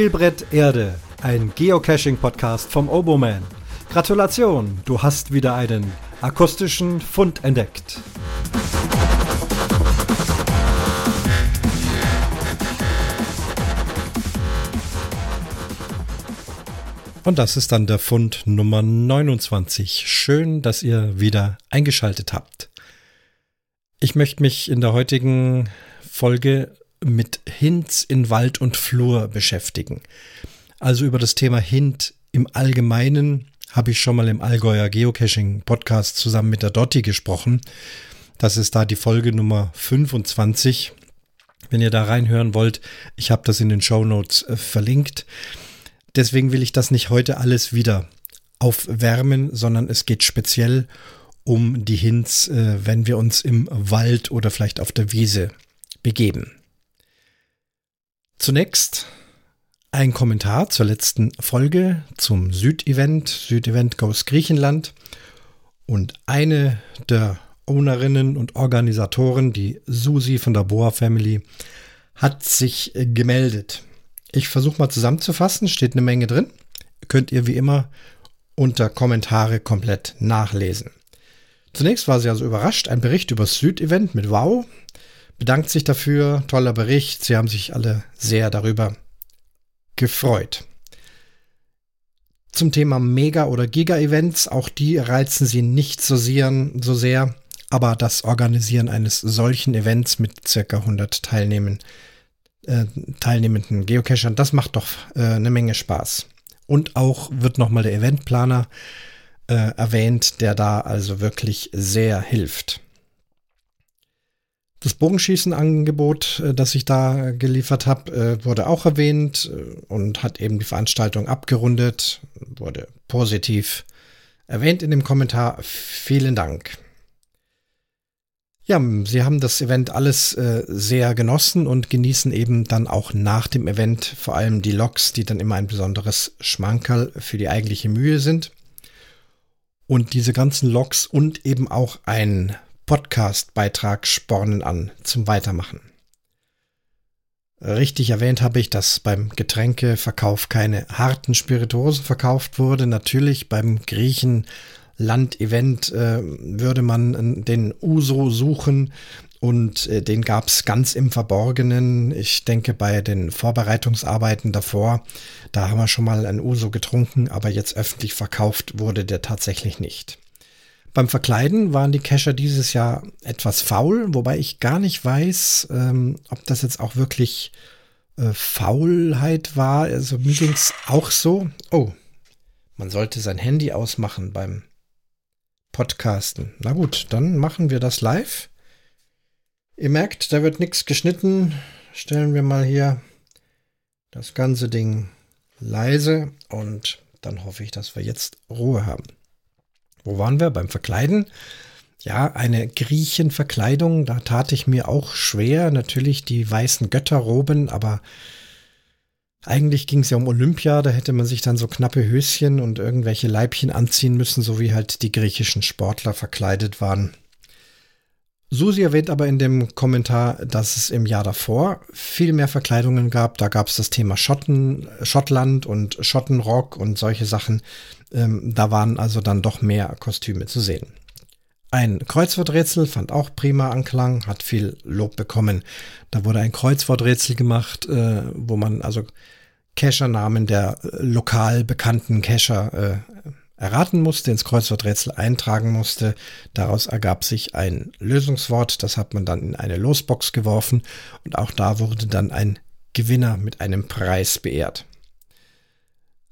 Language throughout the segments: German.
Spielbrett Erde, ein Geocaching-Podcast vom Oboman. Gratulation, du hast wieder einen akustischen Fund entdeckt. Und das ist dann der Fund Nummer 29. Schön, dass ihr wieder eingeschaltet habt. Ich möchte mich in der heutigen Folge mit Hints in Wald und Flur beschäftigen. Also über das Thema Hint im Allgemeinen habe ich schon mal im Allgäuer Geocaching Podcast zusammen mit der Dotti gesprochen. Das ist da die Folge Nummer 25. Wenn ihr da reinhören wollt, ich habe das in den Show Notes äh, verlinkt. Deswegen will ich das nicht heute alles wieder aufwärmen, sondern es geht speziell um die Hints, äh, wenn wir uns im Wald oder vielleicht auf der Wiese begeben. Zunächst ein Kommentar zur letzten Folge zum Südevent. Südevent Goes Griechenland. Und eine der Ownerinnen und Organisatoren, die Susi von der Boa Family, hat sich gemeldet. Ich versuche mal zusammenzufassen, steht eine Menge drin. Könnt ihr wie immer unter Kommentare komplett nachlesen. Zunächst war sie also überrascht, ein Bericht über das Südevent mit Wow. Bedankt sich dafür, toller Bericht, sie haben sich alle sehr darüber gefreut. Zum Thema Mega- oder Giga-Events, auch die reizen sie nicht so sehr, so sehr, aber das Organisieren eines solchen Events mit circa 100 Teilnehmen äh, teilnehmenden Geocachern, das macht doch äh, eine Menge Spaß. Und auch wird nochmal der Eventplaner äh, erwähnt, der da also wirklich sehr hilft. Das Bogenschießen-Angebot, äh, das ich da geliefert habe, äh, wurde auch erwähnt und hat eben die Veranstaltung abgerundet, wurde positiv erwähnt in dem Kommentar. Vielen Dank. Ja, Sie haben das Event alles äh, sehr genossen und genießen eben dann auch nach dem Event vor allem die Loks, die dann immer ein besonderes Schmankerl für die eigentliche Mühe sind. Und diese ganzen Loks und eben auch ein Podcast-Beitrag spornen an zum Weitermachen. Richtig erwähnt habe ich, dass beim Getränkeverkauf keine harten Spirituosen verkauft wurde. Natürlich beim Griechen Landevent äh, würde man den Uso suchen und äh, den gab es ganz im Verborgenen. Ich denke, bei den Vorbereitungsarbeiten davor, da haben wir schon mal ein Uso getrunken, aber jetzt öffentlich verkauft wurde der tatsächlich nicht. Beim Verkleiden waren die Kescher dieses Jahr etwas faul, wobei ich gar nicht weiß, ähm, ob das jetzt auch wirklich äh, Faulheit war. Also mir ging es auch so. Oh, man sollte sein Handy ausmachen beim Podcasten. Na gut, dann machen wir das live. Ihr merkt, da wird nichts geschnitten. Stellen wir mal hier das ganze Ding leise und dann hoffe ich, dass wir jetzt Ruhe haben. Wo waren wir? Beim Verkleiden. Ja, eine Griechenverkleidung, da tat ich mir auch schwer. Natürlich die weißen Götterroben, aber eigentlich ging es ja um Olympia, da hätte man sich dann so knappe Höschen und irgendwelche Leibchen anziehen müssen, so wie halt die griechischen Sportler verkleidet waren. Susi erwähnt aber in dem Kommentar, dass es im Jahr davor viel mehr Verkleidungen gab. Da gab es das Thema Schotten, Schottland und Schottenrock und solche Sachen. Ähm, da waren also dann doch mehr Kostüme zu sehen. Ein Kreuzworträtsel fand auch prima Anklang, hat viel Lob bekommen. Da wurde ein Kreuzworträtsel gemacht, äh, wo man also Cacher-Namen der äh, lokal bekannten Cacher äh, erraten musste, ins Kreuzworträtsel eintragen musste. Daraus ergab sich ein Lösungswort, das hat man dann in eine Losbox geworfen und auch da wurde dann ein Gewinner mit einem Preis beehrt.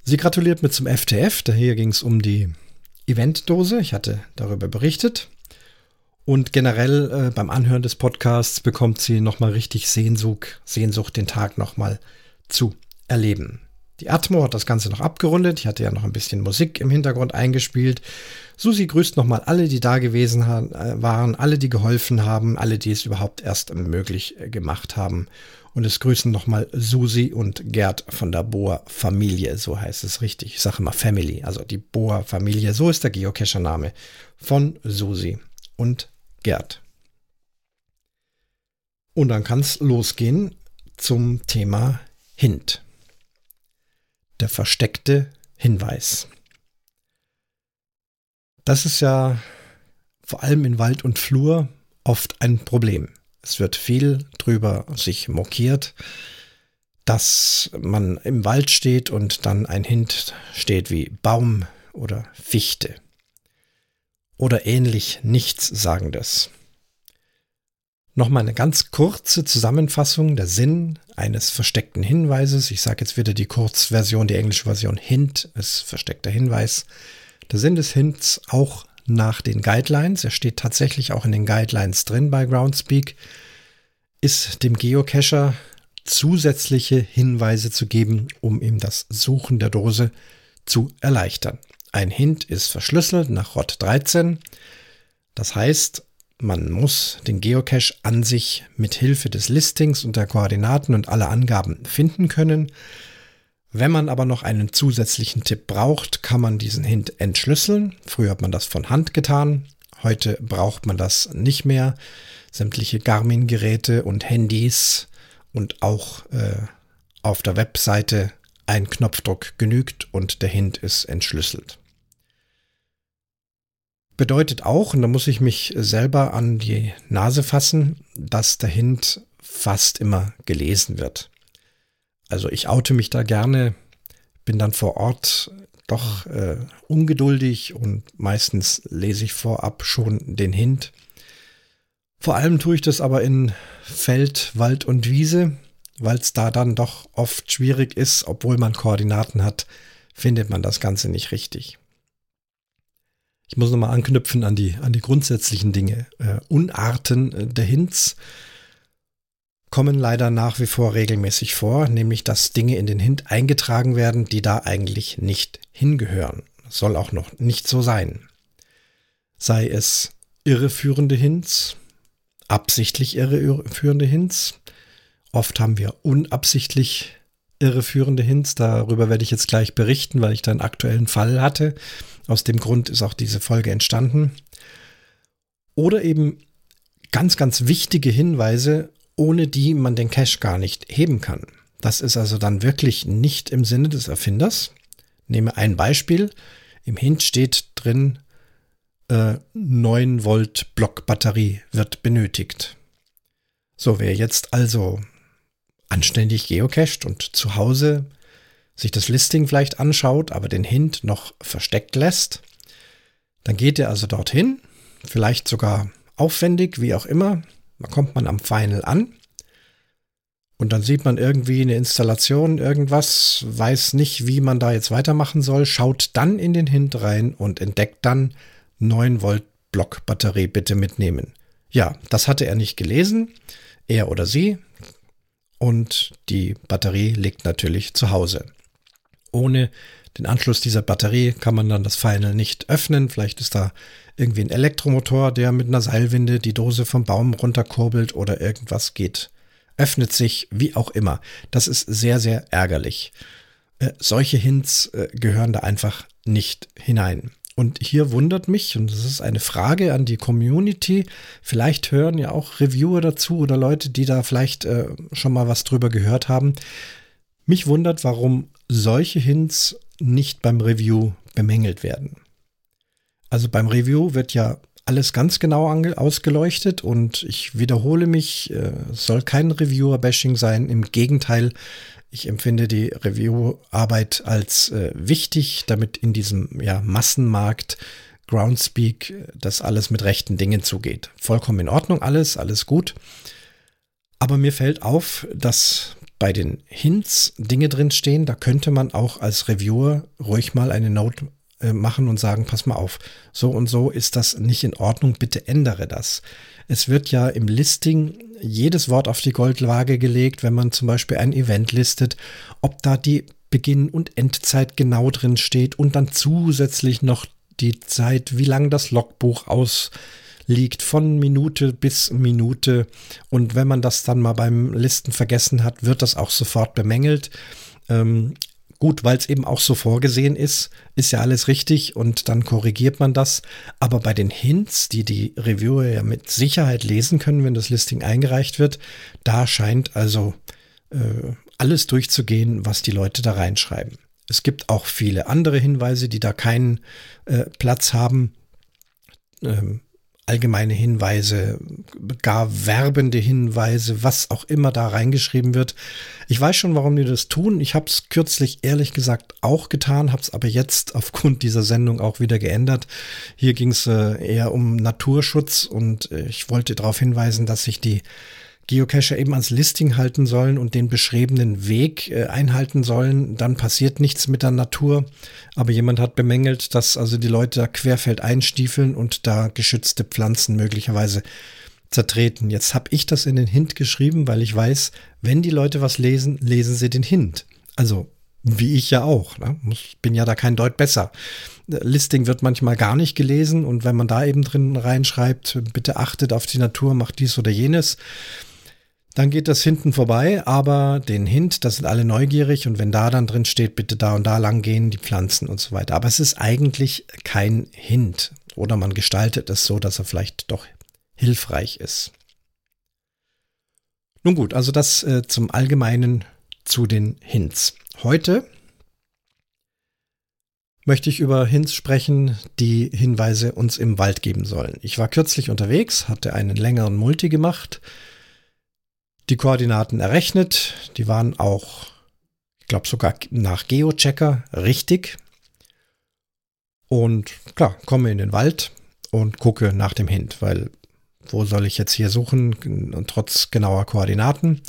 Sie gratuliert mir zum FTF, hier ging es um die Eventdose. Ich hatte darüber berichtet. Und generell äh, beim Anhören des Podcasts bekommt sie nochmal richtig Sehnsucht, Sehnsucht, den Tag nochmal zu erleben. Die Atmo hat das Ganze noch abgerundet. Ich hatte ja noch ein bisschen Musik im Hintergrund eingespielt. Susi grüßt nochmal alle, die da gewesen äh, waren, alle, die geholfen haben, alle, die es überhaupt erst möglich äh, gemacht haben. Und es grüßen nochmal Susi und Gerd von der Boa Familie, so heißt es richtig. Ich sage immer Family, also die Boa Familie, so ist der Geocacher-Name von Susi und Gerd. Und dann kann es losgehen zum Thema Hint. Der versteckte Hinweis. Das ist ja vor allem in Wald und Flur oft ein Problem. Es wird viel drüber sich mokiert, dass man im Wald steht und dann ein Hint steht wie Baum oder Fichte oder ähnlich Nichtssagendes. Nochmal eine ganz kurze Zusammenfassung der Sinn eines versteckten Hinweises. Ich sage jetzt wieder die Kurzversion, die englische Version Hint ist versteckter Hinweis. Der Sinn des Hints auch nach den Guidelines, er steht tatsächlich auch in den Guidelines drin bei Groundspeak, ist dem Geocacher zusätzliche Hinweise zu geben, um ihm das Suchen der Dose zu erleichtern. Ein Hint ist verschlüsselt nach ROT 13. Das heißt, man muss den Geocache an sich mit Hilfe des Listings und der Koordinaten und aller Angaben finden können. Wenn man aber noch einen zusätzlichen Tipp braucht, kann man diesen Hint entschlüsseln. Früher hat man das von Hand getan. Heute braucht man das nicht mehr. Sämtliche Garmin-Geräte und Handys und auch äh, auf der Webseite ein Knopfdruck genügt und der Hint ist entschlüsselt. Bedeutet auch, und da muss ich mich selber an die Nase fassen, dass der Hint fast immer gelesen wird. Also ich oute mich da gerne, bin dann vor Ort doch äh, ungeduldig und meistens lese ich vorab schon den Hint. Vor allem tue ich das aber in Feld, Wald und Wiese, weil es da dann doch oft schwierig ist, obwohl man Koordinaten hat, findet man das Ganze nicht richtig. Ich muss nochmal anknüpfen an die, an die grundsätzlichen Dinge. Äh, Unarten äh, der Hints kommen leider nach wie vor regelmäßig vor, nämlich dass Dinge in den Hint eingetragen werden, die da eigentlich nicht hingehören. Das soll auch noch nicht so sein. Sei es irreführende Hints, absichtlich irreführende Hints. Oft haben wir unabsichtlich irreführende Hints. Darüber werde ich jetzt gleich berichten, weil ich da einen aktuellen Fall hatte. Aus dem Grund ist auch diese Folge entstanden. Oder eben ganz, ganz wichtige Hinweise, ohne die man den Cache gar nicht heben kann. Das ist also dann wirklich nicht im Sinne des Erfinders. Nehme ein Beispiel. Im Hint steht drin, äh, 9 Volt Blockbatterie wird benötigt. So, wer jetzt also anständig geocached und zu Hause sich das Listing vielleicht anschaut, aber den Hint noch versteckt lässt, dann geht er also dorthin, vielleicht sogar aufwendig, wie auch immer, da kommt man am Final an und dann sieht man irgendwie eine Installation, irgendwas, weiß nicht, wie man da jetzt weitermachen soll, schaut dann in den Hint rein und entdeckt dann 9 Volt Block Batterie bitte mitnehmen. Ja, das hatte er nicht gelesen, er oder sie. Und die Batterie liegt natürlich zu Hause. Ohne den Anschluss dieser Batterie kann man dann das Final nicht öffnen. Vielleicht ist da irgendwie ein Elektromotor, der mit einer Seilwinde die Dose vom Baum runterkurbelt oder irgendwas geht. Öffnet sich, wie auch immer. Das ist sehr, sehr ärgerlich. Äh, solche Hints äh, gehören da einfach nicht hinein. Und hier wundert mich, und das ist eine Frage an die Community, vielleicht hören ja auch Reviewer dazu oder Leute, die da vielleicht äh, schon mal was drüber gehört haben. Mich wundert, warum solche Hints nicht beim Review bemängelt werden. Also beim Review wird ja alles ganz genau ausgeleuchtet und ich wiederhole mich, äh, es soll kein Reviewer-Bashing sein. Im Gegenteil, ich empfinde die Review-Arbeit als äh, wichtig, damit in diesem ja, Massenmarkt Groundspeak äh, das alles mit rechten Dingen zugeht. Vollkommen in Ordnung, alles, alles gut. Aber mir fällt auf, dass bei den Hints Dinge drinstehen, da könnte man auch als Reviewer ruhig mal eine Note äh, machen und sagen, pass mal auf, so und so ist das nicht in Ordnung, bitte ändere das. Es wird ja im Listing jedes Wort auf die Goldwaage gelegt, wenn man zum Beispiel ein Event listet, ob da die Beginn- und Endzeit genau drin steht und dann zusätzlich noch die Zeit, wie lang das Logbuch ausliegt, von Minute bis Minute. Und wenn man das dann mal beim Listen vergessen hat, wird das auch sofort bemängelt. Ähm, Gut, weil es eben auch so vorgesehen ist, ist ja alles richtig und dann korrigiert man das. Aber bei den Hints, die die Reviewer ja mit Sicherheit lesen können, wenn das Listing eingereicht wird, da scheint also äh, alles durchzugehen, was die Leute da reinschreiben. Es gibt auch viele andere Hinweise, die da keinen äh, Platz haben. Ähm, allgemeine Hinweise, gar werbende Hinweise, was auch immer da reingeschrieben wird. Ich weiß schon, warum die das tun. Ich habe es kürzlich ehrlich gesagt auch getan, habe es aber jetzt aufgrund dieser Sendung auch wieder geändert. Hier ging es äh, eher um Naturschutz und äh, ich wollte darauf hinweisen, dass sich die Geocacher eben ans Listing halten sollen und den beschriebenen Weg äh, einhalten sollen, dann passiert nichts mit der Natur. Aber jemand hat bemängelt, dass also die Leute da querfeld einstiefeln und da geschützte Pflanzen möglicherweise zertreten. Jetzt habe ich das in den Hint geschrieben, weil ich weiß, wenn die Leute was lesen, lesen sie den Hint. Also wie ich ja auch. Ne? Ich bin ja da kein Deut besser. Listing wird manchmal gar nicht gelesen und wenn man da eben drin reinschreibt, bitte achtet auf die Natur, macht dies oder jenes, dann geht das hinten vorbei, aber den Hint, das sind alle neugierig und wenn da dann drin steht, bitte da und da lang gehen, die Pflanzen und so weiter. Aber es ist eigentlich kein Hint oder man gestaltet es so, dass er vielleicht doch hilfreich ist. Nun gut, also das äh, zum Allgemeinen zu den Hints. Heute möchte ich über Hints sprechen, die Hinweise uns im Wald geben sollen. Ich war kürzlich unterwegs, hatte einen längeren Multi gemacht die Koordinaten errechnet. Die waren auch, ich glaube sogar nach Geochecker richtig. Und klar, komme in den Wald und gucke nach dem Hint, weil wo soll ich jetzt hier suchen, und trotz genauer Koordinaten.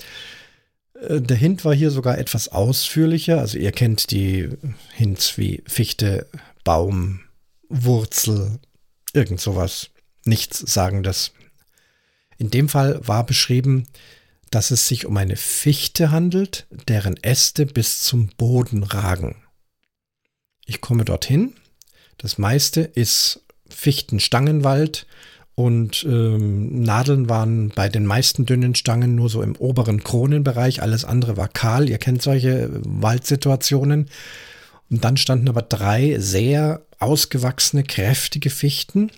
Äh, der Hint war hier sogar etwas ausführlicher. Also ihr kennt die Hints wie Fichte, Baum, Wurzel, irgend sowas. Nichts sagendes. In dem Fall war beschrieben, dass es sich um eine Fichte handelt, deren Äste bis zum Boden ragen. Ich komme dorthin. Das meiste ist Fichtenstangenwald und ähm, Nadeln waren bei den meisten dünnen Stangen nur so im oberen Kronenbereich. Alles andere war kahl. Ihr kennt solche Waldsituationen. Und dann standen aber drei sehr ausgewachsene, kräftige Fichten,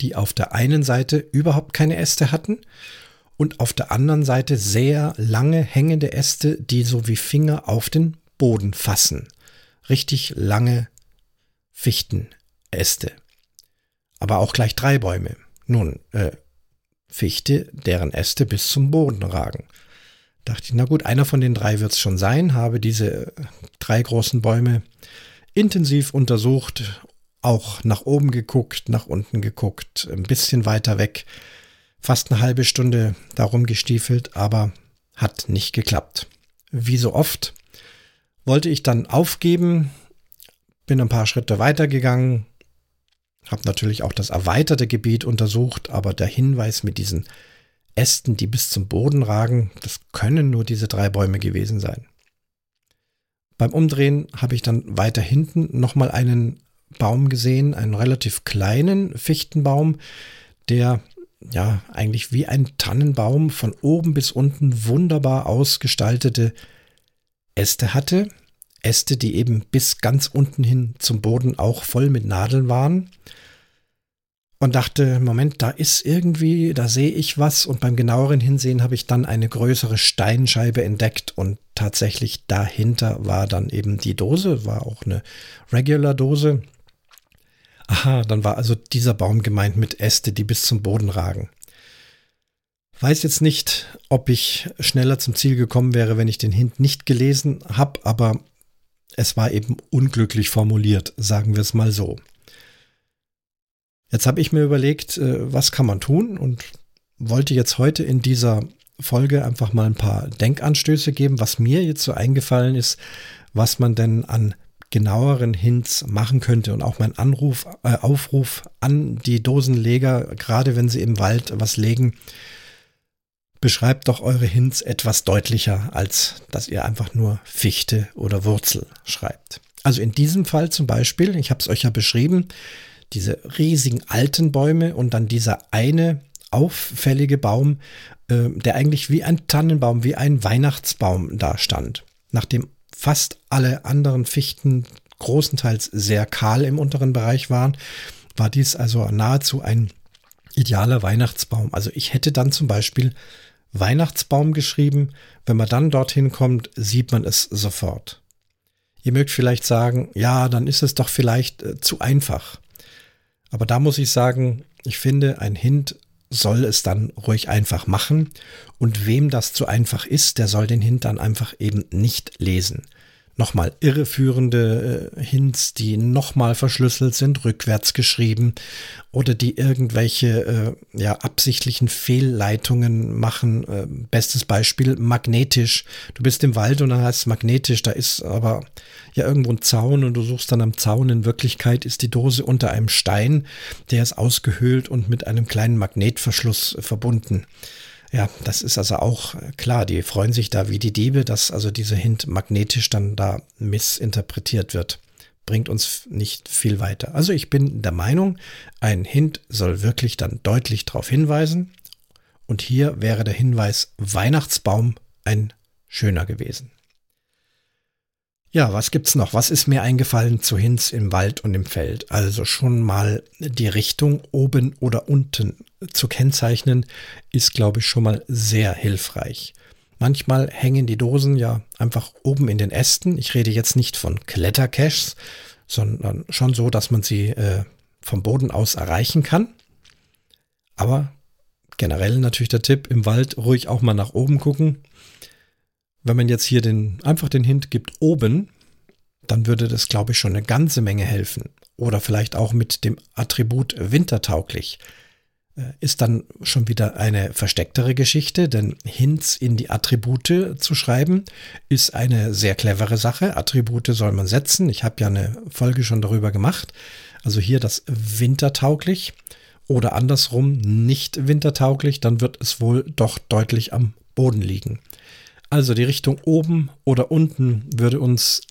die auf der einen Seite überhaupt keine Äste hatten und auf der anderen Seite sehr lange hängende Äste, die so wie Finger auf den Boden fassen. Richtig lange Fichtenäste. Aber auch gleich drei Bäume. Nun, äh, Fichte, deren Äste bis zum Boden ragen. Dachte ich, na gut, einer von den drei wird es schon sein, habe diese drei großen Bäume intensiv untersucht, auch nach oben geguckt, nach unten geguckt, ein bisschen weiter weg fast eine halbe Stunde darum gestiefelt, aber hat nicht geklappt. Wie so oft wollte ich dann aufgeben, bin ein paar Schritte weitergegangen, habe natürlich auch das erweiterte Gebiet untersucht, aber der Hinweis mit diesen Ästen, die bis zum Boden ragen, das können nur diese drei Bäume gewesen sein. Beim Umdrehen habe ich dann weiter hinten nochmal einen Baum gesehen, einen relativ kleinen Fichtenbaum, der ja, eigentlich wie ein Tannenbaum von oben bis unten wunderbar ausgestaltete Äste hatte. Äste, die eben bis ganz unten hin zum Boden auch voll mit Nadeln waren. Und dachte, Moment, da ist irgendwie, da sehe ich was. Und beim genaueren Hinsehen habe ich dann eine größere Steinscheibe entdeckt. Und tatsächlich dahinter war dann eben die Dose, war auch eine Regular-Dose Aha, dann war also dieser Baum gemeint mit Äste, die bis zum Boden ragen. Weiß jetzt nicht, ob ich schneller zum Ziel gekommen wäre, wenn ich den Hint nicht gelesen habe, aber es war eben unglücklich formuliert, sagen wir es mal so. Jetzt habe ich mir überlegt, äh, was kann man tun und wollte jetzt heute in dieser Folge einfach mal ein paar Denkanstöße geben, was mir jetzt so eingefallen ist, was man denn an genaueren Hints machen könnte und auch mein Anruf, äh, Aufruf an die Dosenleger, gerade wenn sie im Wald was legen, beschreibt doch eure Hints etwas deutlicher, als dass ihr einfach nur Fichte oder Wurzel schreibt. Also in diesem Fall zum Beispiel, ich habe es euch ja beschrieben, diese riesigen alten Bäume und dann dieser eine auffällige Baum, äh, der eigentlich wie ein Tannenbaum, wie ein Weihnachtsbaum da stand. Nachdem fast alle anderen Fichten großenteils sehr kahl im unteren Bereich waren, war dies also nahezu ein idealer Weihnachtsbaum. Also ich hätte dann zum Beispiel Weihnachtsbaum geschrieben. Wenn man dann dorthin kommt, sieht man es sofort. Ihr mögt vielleicht sagen, ja, dann ist es doch vielleicht äh, zu einfach. Aber da muss ich sagen, ich finde, ein Hint soll es dann ruhig einfach machen. Und wem das zu einfach ist, der soll den Hint dann einfach eben nicht lesen nochmal irreführende äh, Hints, die nochmal verschlüsselt sind, rückwärts geschrieben oder die irgendwelche äh, ja, absichtlichen Fehlleitungen machen. Äh, bestes Beispiel, magnetisch. Du bist im Wald und dann heißt es magnetisch, da ist aber ja irgendwo ein Zaun und du suchst dann am Zaun. In Wirklichkeit ist die Dose unter einem Stein, der ist ausgehöhlt und mit einem kleinen Magnetverschluss verbunden. Ja, das ist also auch äh, klar. Die freuen sich da wie die Diebe, dass also diese Hint magnetisch dann da missinterpretiert wird. Bringt uns nicht viel weiter. Also ich bin der Meinung, ein Hint soll wirklich dann deutlich darauf hinweisen. Und hier wäre der Hinweis Weihnachtsbaum ein schöner gewesen. Ja, was gibt's noch? Was ist mir eingefallen zu Hinz im Wald und im Feld? Also schon mal die Richtung oben oder unten zu kennzeichnen, ist, glaube ich, schon mal sehr hilfreich. Manchmal hängen die Dosen ja einfach oben in den Ästen. Ich rede jetzt nicht von Klettercaches, sondern schon so, dass man sie äh, vom Boden aus erreichen kann. Aber generell natürlich der Tipp, im Wald ruhig auch mal nach oben gucken wenn man jetzt hier den, einfach den Hint gibt oben, dann würde das, glaube ich, schon eine ganze Menge helfen. Oder vielleicht auch mit dem Attribut wintertauglich. Äh, ist dann schon wieder eine verstecktere Geschichte, denn Hints in die Attribute zu schreiben, ist eine sehr clevere Sache. Attribute soll man setzen. Ich habe ja eine Folge schon darüber gemacht. Also hier das wintertauglich oder andersrum nicht wintertauglich, dann wird es wohl doch deutlich am Boden liegen. Also die Richtung oben oder unten würde uns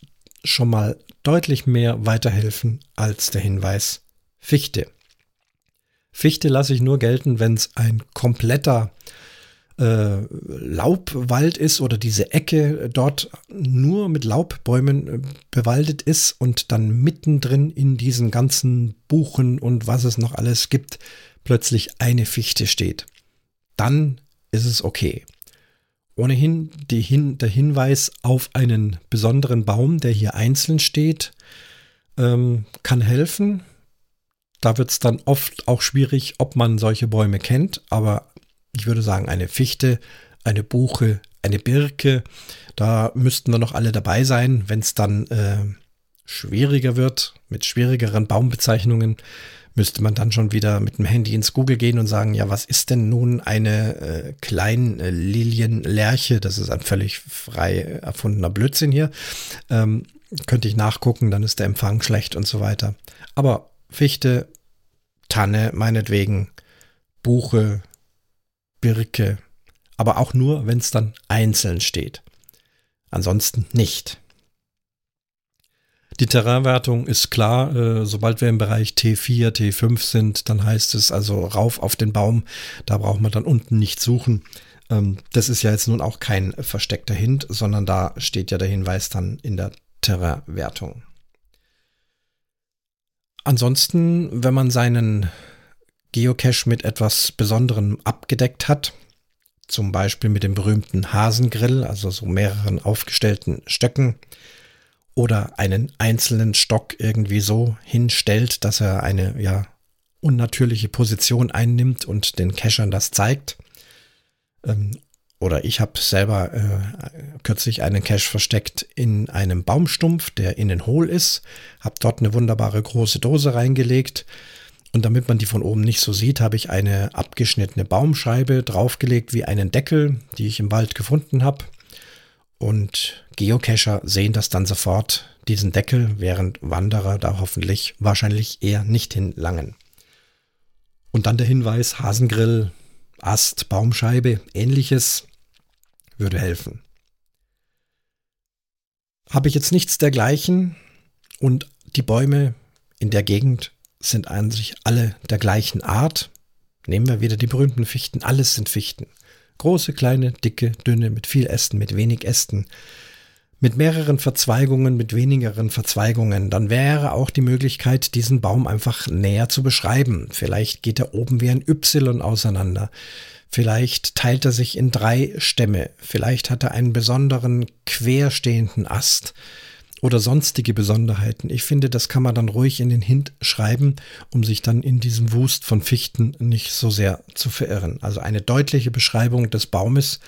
schon mal deutlich mehr weiterhelfen als der Hinweis Fichte. Fichte lasse ich nur gelten, wenn es ein kompletter äh, Laubwald ist oder diese Ecke dort nur mit Laubbäumen äh, bewaldet ist und dann mittendrin in diesen ganzen Buchen und was es noch alles gibt, plötzlich eine Fichte steht. Dann ist es okay. Ohnehin Hin der Hinweis auf einen besonderen Baum, der hier einzeln steht, ähm, kann helfen. Da wird es dann oft auch schwierig, ob man solche Bäume kennt, aber ich würde sagen, eine Fichte, eine Buche, eine Birke, da müssten wir noch alle dabei sein, wenn es dann äh, schwieriger wird, mit schwierigeren Baumbezeichnungen müsste man dann schon wieder mit dem Handy ins Google gehen und sagen, ja, was ist denn nun eine äh, Kleinlilienlerche? Das ist ein völlig frei erfundener Blödsinn hier. Ähm, könnte ich nachgucken, dann ist der Empfang schlecht und so weiter. Aber Fichte, Tanne, meinetwegen, Buche, Birke, aber auch nur, wenn es dann einzeln steht. Ansonsten nicht. Die Terrainwertung ist klar, äh, sobald wir im Bereich T4, T5 sind, dann heißt es also rauf auf den Baum, da braucht man dann unten nicht suchen. Ähm, das ist ja jetzt nun auch kein versteckter Hint, sondern da steht ja der Hinweis dann in der Terrainwertung. Ansonsten, wenn man seinen Geocache mit etwas Besonderem abgedeckt hat, zum Beispiel mit dem berühmten Hasengrill, also so mehreren aufgestellten Stöcken, oder einen einzelnen Stock irgendwie so hinstellt, dass er eine ja unnatürliche Position einnimmt und den Cachern das zeigt. Ähm, oder ich habe selber äh, kürzlich einen Cache versteckt in einem Baumstumpf, der innen hohl ist, habe dort eine wunderbare große Dose reingelegt und damit man die von oben nicht so sieht, habe ich eine abgeschnittene Baumscheibe draufgelegt wie einen Deckel, die ich im Wald gefunden habe und Geocacher sehen das dann sofort, diesen Deckel, während Wanderer da hoffentlich wahrscheinlich eher nicht hinlangen. Und dann der Hinweis, Hasengrill, Ast, Baumscheibe, ähnliches würde helfen. Habe ich jetzt nichts dergleichen und die Bäume in der Gegend sind an sich alle der gleichen Art, nehmen wir wieder die berühmten Fichten, alles sind Fichten. Große, kleine, dicke, dünne, mit viel Ästen, mit wenig Ästen, mit mehreren Verzweigungen, mit wenigeren Verzweigungen, dann wäre auch die Möglichkeit, diesen Baum einfach näher zu beschreiben. Vielleicht geht er oben wie ein Y auseinander. Vielleicht teilt er sich in drei Stämme. Vielleicht hat er einen besonderen querstehenden Ast. Oder sonstige Besonderheiten. Ich finde, das kann man dann ruhig in den Hint schreiben, um sich dann in diesem Wust von Fichten nicht so sehr zu verirren. Also eine deutliche Beschreibung des Baumes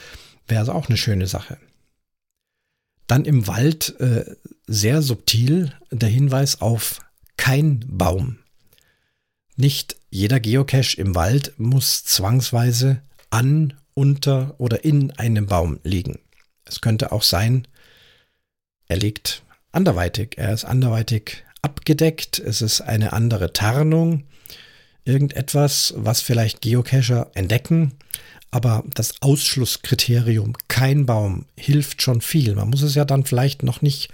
wäre also auch eine schöne Sache. Dann im Wald äh, sehr subtil der Hinweis auf kein Baum. Nicht jeder Geocache im Wald muss zwangsweise an, unter oder in einem Baum liegen. Es könnte auch sein, er liegt anderweitig. Er ist anderweitig abgedeckt. Es ist eine andere Tarnung. Irgendetwas, was vielleicht Geocacher entdecken. Aber das Ausschlusskriterium, kein Baum, hilft schon viel. Man muss es ja dann vielleicht noch nicht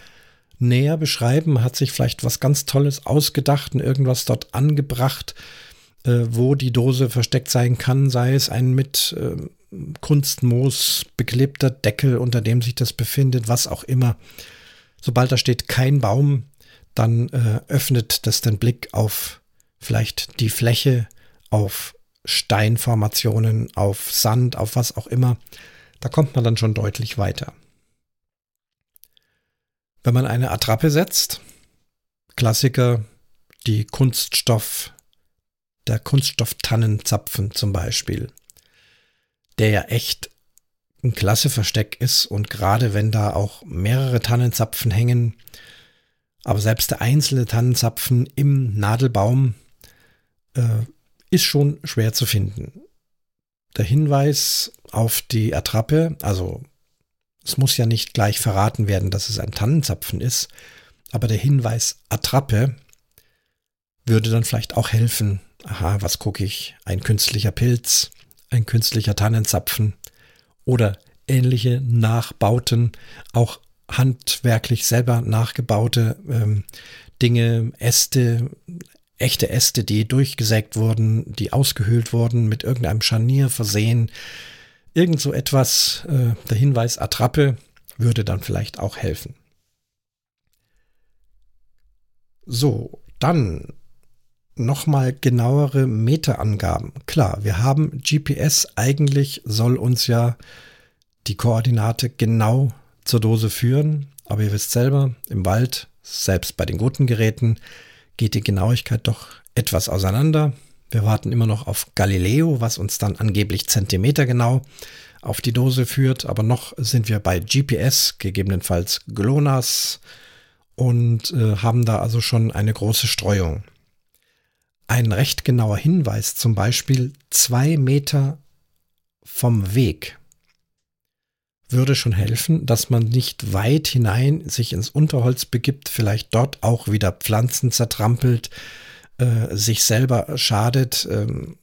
näher beschreiben, hat sich vielleicht was ganz Tolles ausgedacht und irgendwas dort angebracht, äh, wo die Dose versteckt sein kann, sei es ein mit äh, Kunstmoos beklebter Deckel, unter dem sich das befindet, was auch immer. Sobald da steht kein Baum, dann äh, öffnet das den Blick auf vielleicht die Fläche, auf Steinformationen, auf Sand, auf was auch immer. Da kommt man dann schon deutlich weiter. Wenn man eine Attrappe setzt, Klassiker, die Kunststoff, der Kunststofftannenzapfen zum Beispiel, der ja echt ein klasse Versteck ist und gerade wenn da auch mehrere Tannenzapfen hängen, aber selbst der einzelne Tannenzapfen im Nadelbaum äh, ist schon schwer zu finden. Der Hinweis auf die Attrappe, also es muss ja nicht gleich verraten werden, dass es ein Tannenzapfen ist, aber der Hinweis Attrappe würde dann vielleicht auch helfen. Aha, was gucke ich? Ein künstlicher Pilz, ein künstlicher Tannenzapfen oder ähnliche Nachbauten, auch handwerklich selber nachgebaute ähm, Dinge, Äste, echte Äste, die durchgesägt wurden, die ausgehöhlt wurden, mit irgendeinem Scharnier versehen. Irgend so etwas, äh, der Hinweis Attrappe würde dann vielleicht auch helfen. So, dann nochmal genauere Meterangaben. Klar, wir haben GPS, eigentlich soll uns ja die Koordinate genau zur Dose führen, aber ihr wisst selber, im Wald, selbst bei den guten Geräten, geht die Genauigkeit doch etwas auseinander. Wir warten immer noch auf Galileo, was uns dann angeblich zentimetergenau auf die Dose führt, aber noch sind wir bei GPS, gegebenenfalls GLONASS und äh, haben da also schon eine große Streuung. Ein recht genauer Hinweis, zum Beispiel zwei Meter vom Weg, würde schon helfen, dass man nicht weit hinein sich ins Unterholz begibt, vielleicht dort auch wieder Pflanzen zertrampelt, äh, sich selber schadet ähm,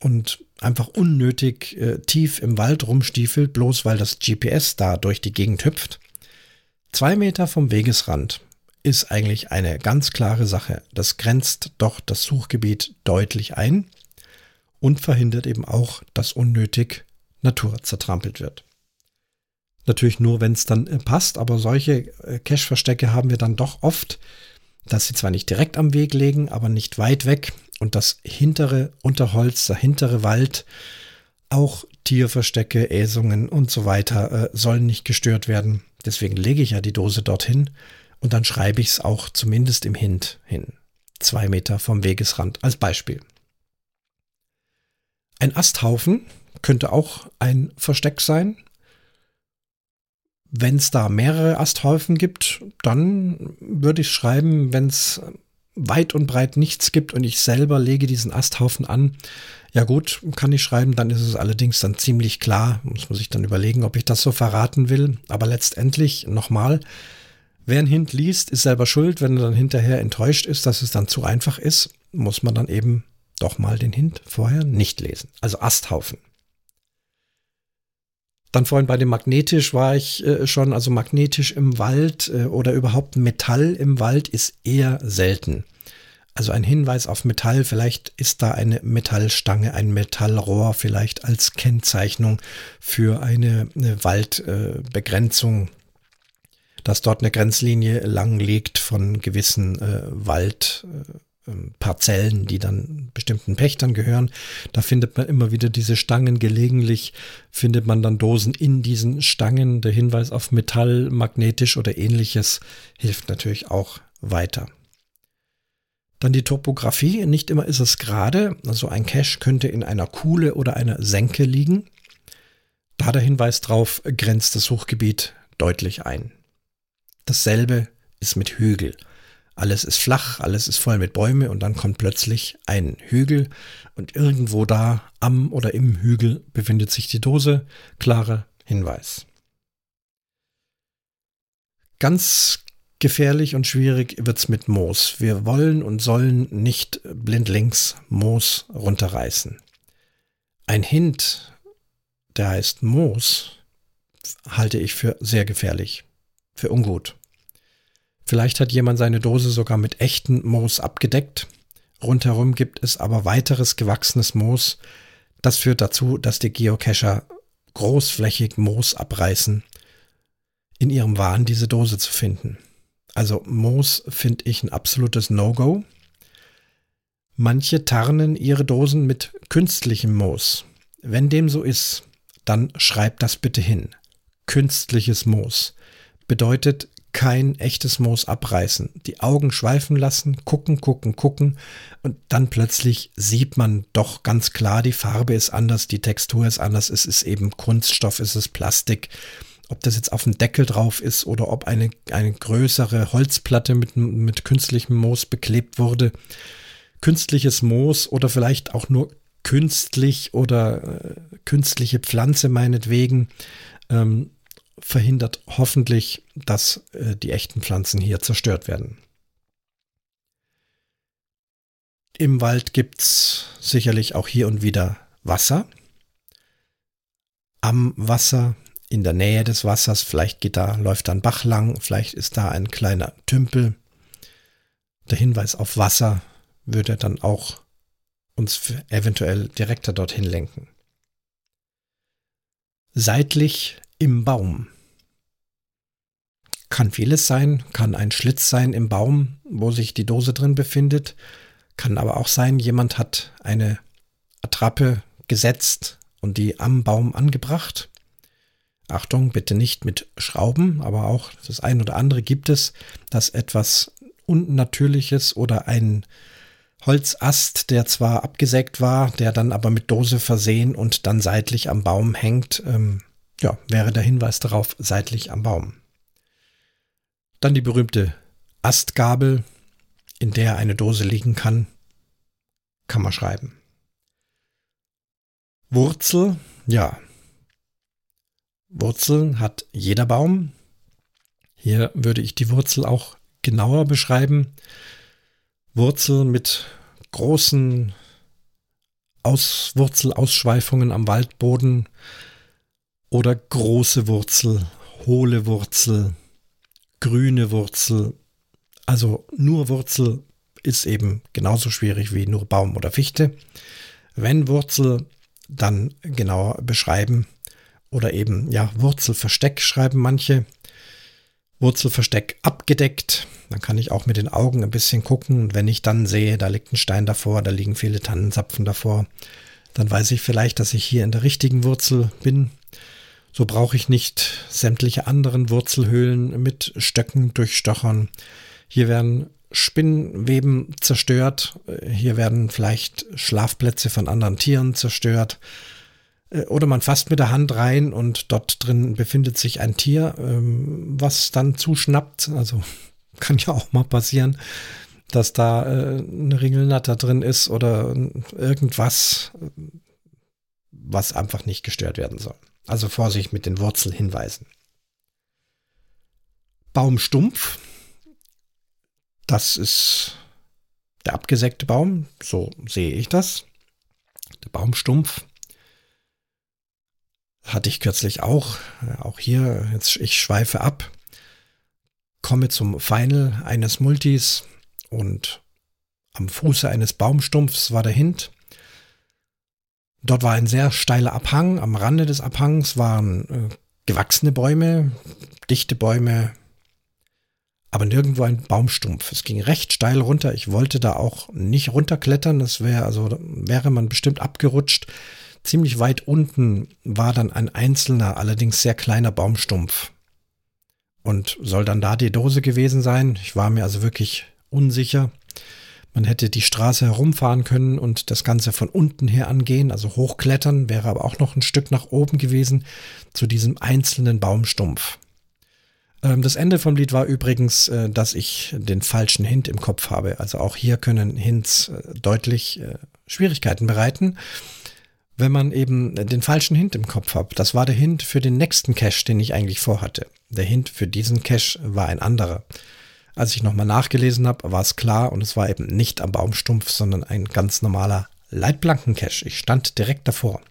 und einfach unnötig äh, tief im Wald rumstiefelt, bloß weil das GPS da durch die Gegend hüpft. Zwei Meter vom Wegesrand ist eigentlich eine ganz klare Sache. Das grenzt doch das Suchgebiet deutlich ein und verhindert eben auch, dass unnötig Natur zertrampelt wird. Natürlich nur, wenn es dann äh, passt, aber solche äh, Cache-Verstecke haben wir dann doch oft, dass sie zwar nicht direkt am Weg liegen, aber nicht weit weg und das hintere Unterholz, der hintere Wald, auch Tierverstecke, Äsungen und so weiter äh, sollen nicht gestört werden. Deswegen lege ich ja die Dose dorthin und dann schreibe ich es auch zumindest im Hint hin. Zwei Meter vom Wegesrand als Beispiel. Ein Asthaufen könnte auch ein Versteck sein. Wenn es da mehrere Asthäufen gibt, dann würde ich schreiben, wenn es weit und breit nichts gibt und ich selber lege diesen Asthaufen an, ja gut, kann ich schreiben, dann ist es allerdings dann ziemlich klar, muss man sich dann überlegen, ob ich das so verraten will. Aber letztendlich nochmal, wer ein Hint liest, ist selber schuld. Wenn er dann hinterher enttäuscht ist, dass es dann zu einfach ist, muss man dann eben doch mal den Hint vorher nicht lesen. Also Asthaufen. Dann vorhin bei dem magnetisch war ich äh, schon, also magnetisch im Wald äh, oder überhaupt Metall im Wald ist eher selten. Also ein Hinweis auf Metall, vielleicht ist da eine Metallstange, ein Metallrohr vielleicht als Kennzeichnung für eine, eine Waldbegrenzung, äh, dass dort eine Grenzlinie lang liegt von gewissen äh, Wald, ähm, Parzellen, die dann bestimmten Pächtern gehören. Da findet man immer wieder diese Stangen. Gelegentlich findet man dann Dosen in diesen Stangen. Der Hinweis auf Metall, magnetisch oder ähnliches hilft natürlich auch weiter. Dann die Topografie. Nicht immer ist es gerade. Also ein Cache könnte in einer Kuhle oder einer Senke liegen. Da der Hinweis drauf grenzt das Suchgebiet deutlich ein. Dasselbe ist mit Hügel. Alles ist flach, alles ist voll mit Bäume und dann kommt plötzlich ein Hügel und irgendwo da am oder im Hügel befindet sich die Dose. Klarer Hinweis. Ganz gefährlich und schwierig wird's mit Moos. Wir wollen und sollen nicht blindlings Moos runterreißen. Ein Hint, der heißt Moos, halte ich für sehr gefährlich, für ungut. Vielleicht hat jemand seine Dose sogar mit echten Moos abgedeckt. Rundherum gibt es aber weiteres gewachsenes Moos. Das führt dazu, dass die Geocacher großflächig Moos abreißen, in ihrem Wahn diese Dose zu finden. Also Moos finde ich ein absolutes No-Go. Manche tarnen ihre Dosen mit künstlichem Moos. Wenn dem so ist, dann schreibt das bitte hin. Künstliches Moos bedeutet kein echtes Moos abreißen. Die Augen schweifen lassen, gucken, gucken, gucken und dann plötzlich sieht man doch ganz klar, die Farbe ist anders, die Textur ist anders, es ist eben Kunststoff, es ist Plastik. Ob das jetzt auf dem Deckel drauf ist oder ob eine, eine größere Holzplatte mit, mit künstlichem Moos beklebt wurde. Künstliches Moos oder vielleicht auch nur künstlich oder äh, künstliche Pflanze meinetwegen. Ähm, verhindert hoffentlich, dass äh, die echten Pflanzen hier zerstört werden. Im Wald gibt es sicherlich auch hier und wieder Wasser. Am Wasser, in der Nähe des Wassers, vielleicht geht da, läuft da ein Bach lang, vielleicht ist da ein kleiner Tümpel. Der Hinweis auf Wasser würde dann auch uns eventuell direkter dorthin lenken. Seitlich im Baum. Kann vieles sein, kann ein Schlitz sein im Baum, wo sich die Dose drin befindet, kann aber auch sein, jemand hat eine Attrappe gesetzt und die am Baum angebracht. Achtung, bitte nicht mit Schrauben, aber auch das ein oder andere gibt es, dass etwas Unnatürliches oder ein Holzast, der zwar abgesägt war, der dann aber mit Dose versehen und dann seitlich am Baum hängt, ähm, ja, wäre der Hinweis darauf seitlich am Baum. Dann die berühmte Astgabel, in der eine Dose liegen kann, kann man schreiben. Wurzel, ja. Wurzeln hat jeder Baum. Hier würde ich die Wurzel auch genauer beschreiben. Wurzel mit großen Aus Wurzelausschweifungen am Waldboden oder große Wurzel, hohle Wurzel, grüne Wurzel. Also nur Wurzel ist eben genauso schwierig wie nur Baum oder Fichte. Wenn Wurzel, dann genauer beschreiben oder eben ja Wurzelversteck schreiben manche. Wurzelversteck abgedeckt. Dann kann ich auch mit den Augen ein bisschen gucken. Und wenn ich dann sehe, da liegt ein Stein davor, da liegen viele Tannenzapfen davor, dann weiß ich vielleicht, dass ich hier in der richtigen Wurzel bin. So brauche ich nicht sämtliche anderen Wurzelhöhlen mit Stöcken durchstochern. Hier werden Spinnweben zerstört. Hier werden vielleicht Schlafplätze von anderen Tieren zerstört. Äh, oder man fasst mit der Hand rein und dort drin befindet sich ein Tier, ähm, was dann zuschnappt. Also kann ja auch mal passieren, dass da äh, eine Ringelnatter drin ist oder irgendwas, was einfach nicht gestört werden soll. Also Vorsicht mit den Wurzelhinweisen. Baumstumpf. Das ist der abgesägte Baum. So sehe ich das. Der Baumstumpf. Hatte ich kürzlich auch. Auch hier, jetzt ich schweife ab. Komme zum Final eines Multis und am Fuße eines Baumstumpfs war der Hint. Dort war ein sehr steiler Abhang. Am Rande des Abhangs waren äh, gewachsene Bäume, dichte Bäume. aber nirgendwo ein Baumstumpf. Es ging recht steil runter. Ich wollte da auch nicht runterklettern. Das wäre, also wäre man bestimmt abgerutscht. Ziemlich weit unten war dann ein einzelner, allerdings sehr kleiner Baumstumpf. Und soll dann da die Dose gewesen sein? Ich war mir also wirklich unsicher. Man hätte die Straße herumfahren können und das Ganze von unten her angehen, also hochklettern, wäre aber auch noch ein Stück nach oben gewesen zu diesem einzelnen Baumstumpf. Ähm, das Ende vom Lied war übrigens, äh, dass ich den falschen Hint im Kopf habe. Also auch hier können Hints äh, deutlich äh, Schwierigkeiten bereiten, wenn man eben den falschen Hint im Kopf hat. Das war der Hint für den nächsten Cache, den ich eigentlich vorhatte. Der Hint für diesen Cache war ein anderer. Als ich nochmal nachgelesen habe, war es klar und es war eben nicht am Baumstumpf, sondern ein ganz normaler Leitplanken-Cache. Ich stand direkt davor.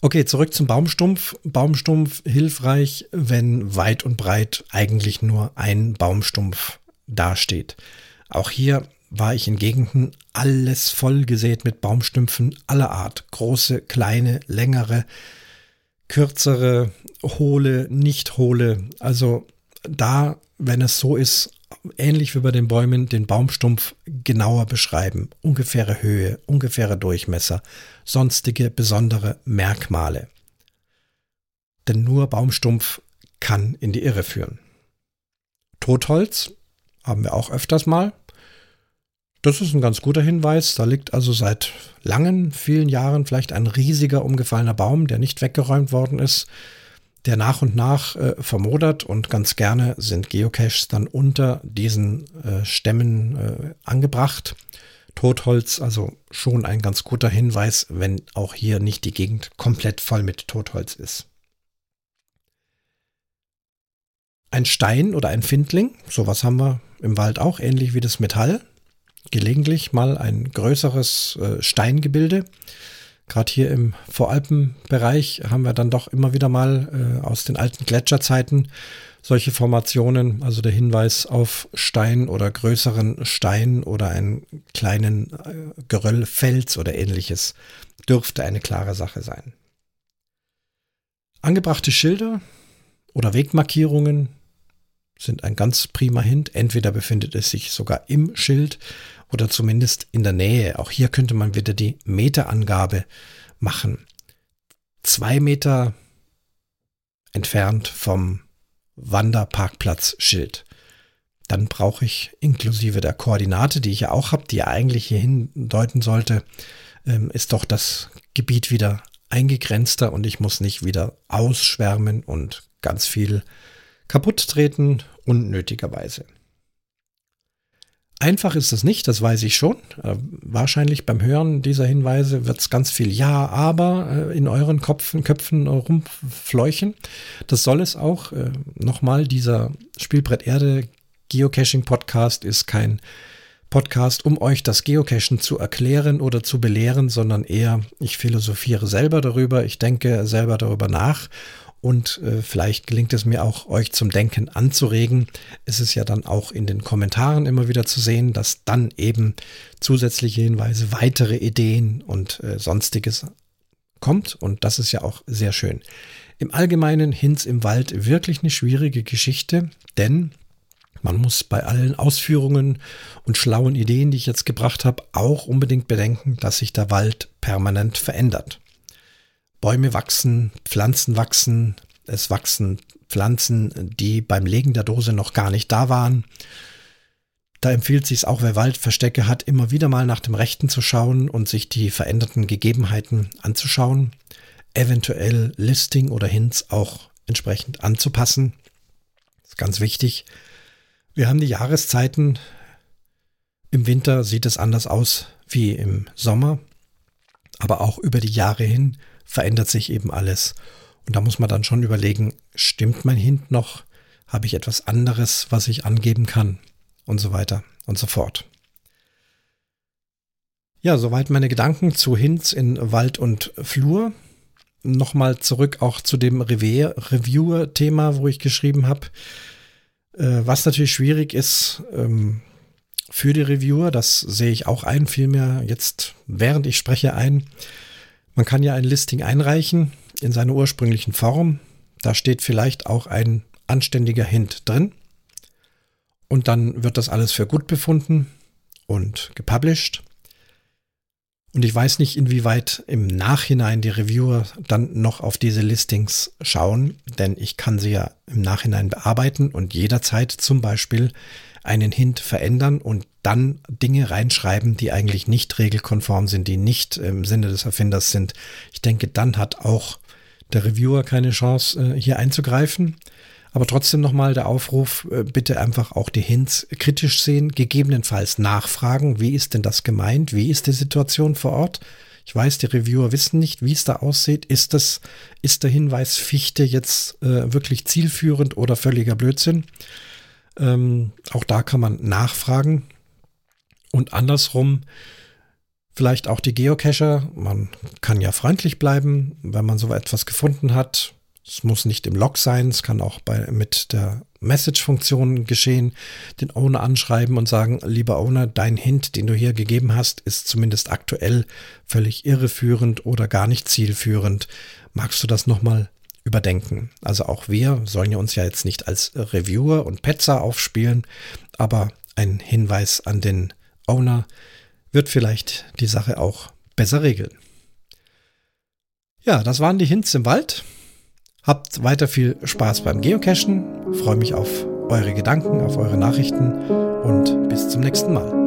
Okay, zurück zum Baumstumpf. Baumstumpf hilfreich, wenn weit und breit eigentlich nur ein Baumstumpf dasteht. Auch hier war ich in Gegenden alles voll gesät mit Baumstümpfen aller Art. Große, kleine, längere, kürzere, hohle, nicht hohle. Also da, wenn es so ist, ähnlich wie bei den Bäumen, den Baumstumpf genauer beschreiben. Ungefähre Höhe, ungefähre Durchmesser, sonstige besondere Merkmale. Denn nur Baumstumpf kann in die Irre führen. Totholz haben wir auch öfters mal. Das ist ein ganz guter Hinweis. Da liegt also seit langen, vielen Jahren vielleicht ein riesiger umgefallener Baum, der nicht weggeräumt worden ist der nach und nach äh, vermodert und ganz gerne sind Geocaches dann unter diesen äh, Stämmen äh, angebracht. Totholz, also schon ein ganz guter Hinweis, wenn auch hier nicht die Gegend komplett voll mit Totholz ist. Ein Stein oder ein Findling, sowas haben wir im Wald auch, ähnlich wie das Metall. Gelegentlich mal ein größeres äh, Steingebilde Gerade hier im Voralpenbereich haben wir dann doch immer wieder mal äh, aus den alten Gletscherzeiten solche Formationen, also der Hinweis auf Stein oder größeren Stein oder einen kleinen äh, Geröllfels oder ähnliches dürfte eine klare Sache sein. Angebrachte Schilder oder Wegmarkierungen sind ein ganz prima Hint. Entweder befindet es sich sogar im Schild oder zumindest in der Nähe. Auch hier könnte man wieder die Meterangabe machen. Zwei Meter entfernt vom Wanderparkplatzschild. Dann brauche ich inklusive der Koordinate, die ich ja auch habe, die ja eigentlich hier hindeuten sollte, ähm, ist doch das Gebiet wieder eingegrenzter und ich muss nicht wieder ausschwärmen und ganz viel kaputt treten, unnötigerweise. Einfach ist es nicht, das weiß ich schon. Äh, wahrscheinlich beim Hören dieser Hinweise wird es ganz viel Ja, aber äh, in euren Kopfen, Köpfen rumfleuchen. Das soll es auch. Äh, Nochmal, dieser Spielbrett Erde Geocaching Podcast ist kein Podcast, um euch das Geocachen zu erklären oder zu belehren, sondern eher, ich philosophiere selber darüber, ich denke selber darüber nach und äh, vielleicht gelingt es mir auch, euch zum Denken anzuregen. Es ist ja dann auch in den Kommentaren immer wieder zu sehen, dass dann eben zusätzliche Hinweise, weitere Ideen und äh, sonstiges kommt und das ist ja auch sehr schön. Im Allgemeinen Hinz im Wald wirklich eine schwierige Geschichte, denn man muss bei allen Ausführungen und schlauen Ideen, die ich jetzt gebracht habe, auch unbedingt bedenken, dass sich der Wald permanent verändert. Bäume wachsen, Pflanzen wachsen, es wachsen Pflanzen, die beim Legen der Dose noch gar nicht da waren. Da empfiehlt sich auch, wer Waldverstecke hat, immer wieder mal nach dem Rechten zu schauen und sich die veränderten Gegebenheiten anzuschauen, eventuell Listing oder Hints auch entsprechend anzupassen. Das ist ganz wichtig. Wir haben die Jahreszeiten. Im Winter sieht es anders aus wie im Sommer, aber auch über die Jahre hin verändert sich eben alles. Und da muss man dann schon überlegen, stimmt mein Hint noch? Habe ich etwas anderes, was ich angeben kann? Und so weiter und so fort. Ja, soweit meine Gedanken zu Hints in Wald und Flur. Nochmal zurück auch zu dem Reviewer-Thema, wo ich geschrieben habe. Äh, was natürlich schwierig ist ähm, für die Reviewer, das sehe ich auch ein, vielmehr jetzt, während ich spreche, ein man kann ja ein Listing einreichen in seiner ursprünglichen Form. Da steht vielleicht auch ein anständiger Hint drin. und dann wird das alles für gut befunden und gepublished. Und ich weiß nicht, inwieweit im Nachhinein die Reviewer dann noch auf diese Listings schauen, denn ich kann sie ja im Nachhinein bearbeiten und jederzeit zum Beispiel einen Hint verändern und dann Dinge reinschreiben, die eigentlich nicht regelkonform sind, die nicht im Sinne des Erfinders sind. Ich denke, dann hat auch der Reviewer keine Chance, äh, hier einzugreifen. Aber trotzdem nochmal der Aufruf, äh, bitte einfach auch die Hints kritisch sehen, gegebenenfalls nachfragen, wie ist denn das gemeint, wie ist die Situation vor Ort. Ich weiß, die Reviewer wissen nicht, wie es da aussieht. Ist das, ist der Hinweis Fichte jetzt äh, wirklich zielführend oder völliger Blödsinn? Ähm, auch da kann man nachfragen. Und andersrum, vielleicht auch die Geocacher. Man kann ja freundlich bleiben, wenn man so etwas gefunden hat. Es muss nicht im Log sein, es kann auch bei, mit der Message-Funktion geschehen, den Owner anschreiben und sagen, lieber Owner, dein Hint, den du hier gegeben hast, ist zumindest aktuell völlig irreführend oder gar nicht zielführend. Magst du das nochmal überdenken? Also auch wir sollen ja uns ja jetzt nicht als Reviewer und Petzer aufspielen, aber ein Hinweis an den Owner wird vielleicht die Sache auch besser regeln. Ja, das waren die Hints im Wald. Habt weiter viel Spaß beim Geocachen. Freue mich auf eure Gedanken, auf eure Nachrichten und bis zum nächsten Mal.